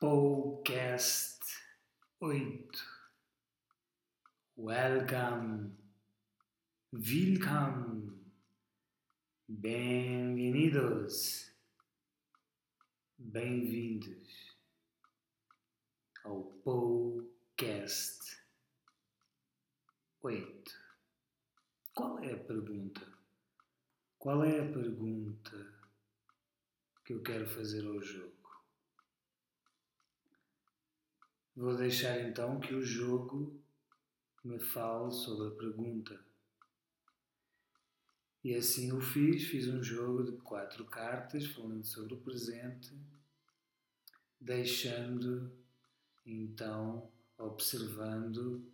Podcast 8 Welcome. Welcome. Bem-vindos. Bem-vindos ao Podcast 8 Qual é a pergunta? Qual é a pergunta que eu quero fazer ao jogo? Vou deixar então que o jogo me fale sobre a pergunta. E assim o fiz, fiz um jogo de quatro cartas falando sobre o presente, deixando então, observando,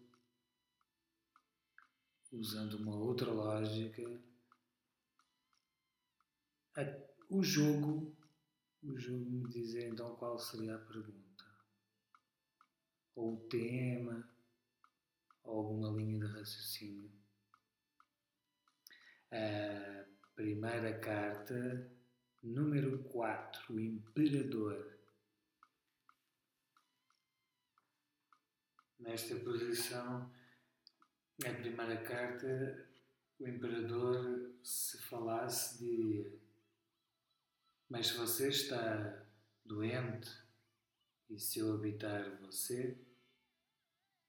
usando uma outra lógica, o jogo, o jogo me dizer então qual seria a pergunta ou o tema, ou alguma linha de raciocínio. A primeira carta, número 4, o Imperador. Nesta posição, a primeira carta, o Imperador, se falasse, diria: Mas se você está doente e se eu habitar você,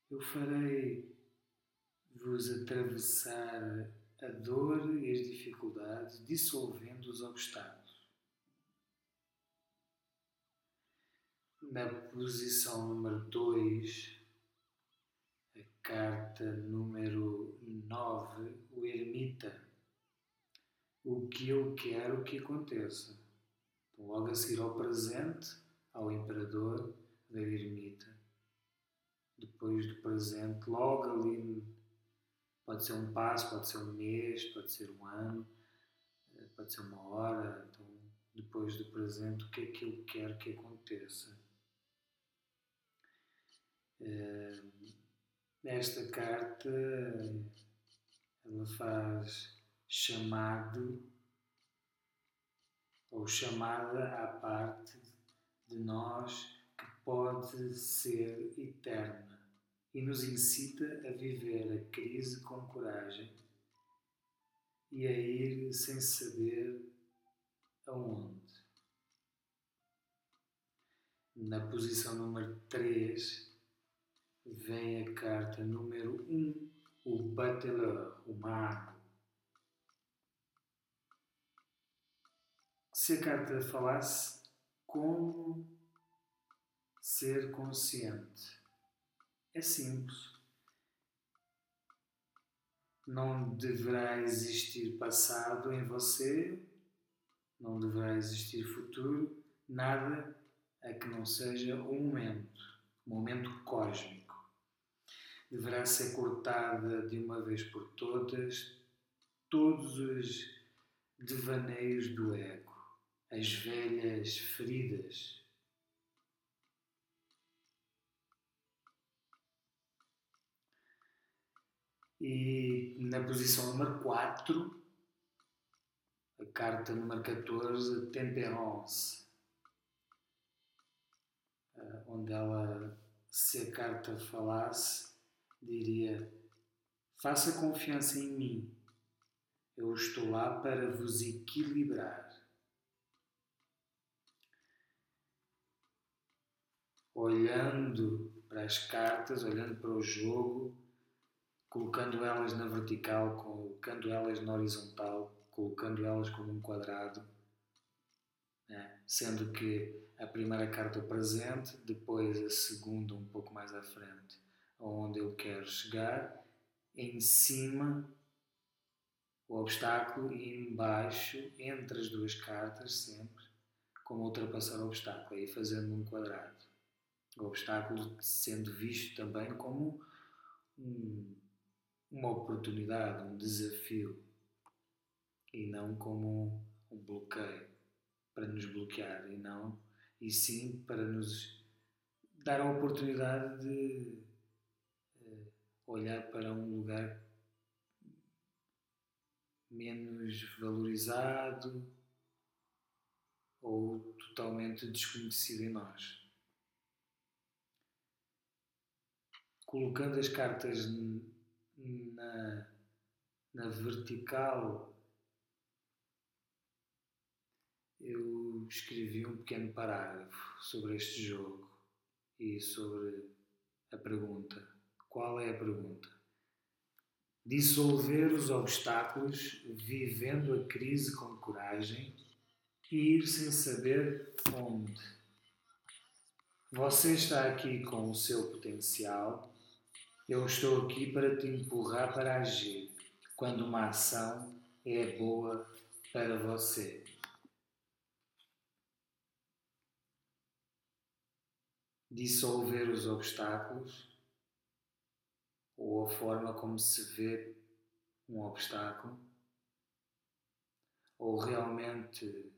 eu farei vos atravessar a dor e as dificuldades, dissolvendo os obstáculos. Na posição número 2, a carta número 9, o ermita. O que eu quero que aconteça. Logo a seguir ao presente, ao imperador da ermita depois do presente, logo ali, pode ser um passo, pode ser um mês, pode ser um ano, eh, pode ser uma hora, então depois do presente, o que é que eu quero que aconteça. Eh, esta carta ela faz chamado ou chamada à parte de nós que pode ser eterna e nos incita a viver a crise com coragem e a ir sem saber aonde. Na posição número 3 vem a carta número 1, o Bateleur, o mago. Se a carta falasse como ser consciente é simples. Não deverá existir passado em você, não deverá existir futuro, nada a que não seja o momento, o momento cósmico. Deverá ser cortada de uma vez por todas todos os devaneios do ego, as velhas feridas E na posição número 4, a carta número 14, Temperance, eh, onde ela, se a carta falasse, diria: Faça confiança em mim, eu estou lá para vos equilibrar. Olhando para as cartas, olhando para o jogo, colocando elas na vertical, colocando elas na horizontal, colocando elas como um quadrado, né? sendo que a primeira carta presente, depois a segunda um pouco mais à frente, onde eu quero chegar, em cima o obstáculo e embaixo, entre as duas cartas, sempre, como ultrapassar o obstáculo, aí fazendo um quadrado. O obstáculo sendo visto também como um uma oportunidade, um desafio e não como um bloqueio para nos bloquear e não e sim para nos dar a oportunidade de uh, olhar para um lugar menos valorizado ou totalmente desconhecido em nós. Colocando as cartas na, na vertical, eu escrevi um pequeno parágrafo sobre este jogo e sobre a pergunta. Qual é a pergunta? Dissolver os obstáculos, vivendo a crise com coragem e ir sem saber onde. Você está aqui com o seu potencial eu estou aqui para te empurrar para agir quando uma ação é boa para você. Dissolver os obstáculos ou a forma como se vê um obstáculo ou realmente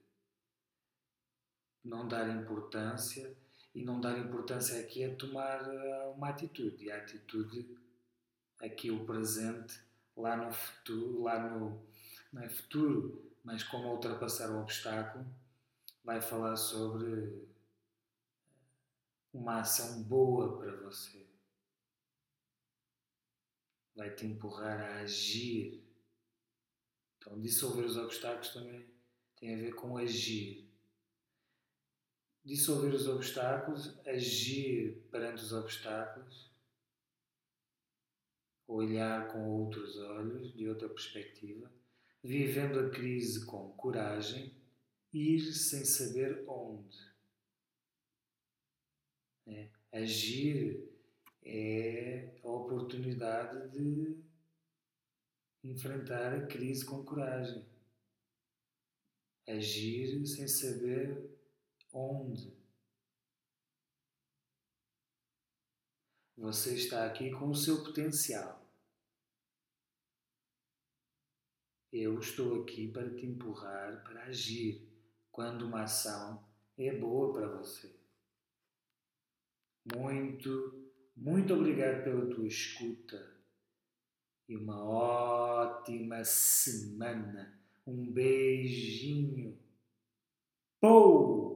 não dar importância e não dar importância aqui é tomar eh, uma atitude. E a atitude, aqui o presente, lá no futuro, lá no. não é futuro, mas como ultrapassar o obstáculo, vai falar sobre uma ação boa para você. Vai te empurrar a agir. Então, dissolver os obstáculos também tem a ver com agir dissolver os obstáculos, agir perante os obstáculos, olhar com outros olhos, de outra perspectiva, vivendo a crise com coragem, ir sem saber onde. É, agir é a oportunidade de enfrentar a crise com coragem. Agir sem saber Onde? Você está aqui com o seu potencial. Eu estou aqui para te empurrar para agir quando uma ação é boa para você. Muito, muito obrigado pela tua escuta e uma ótima semana. Um beijinho. Pou!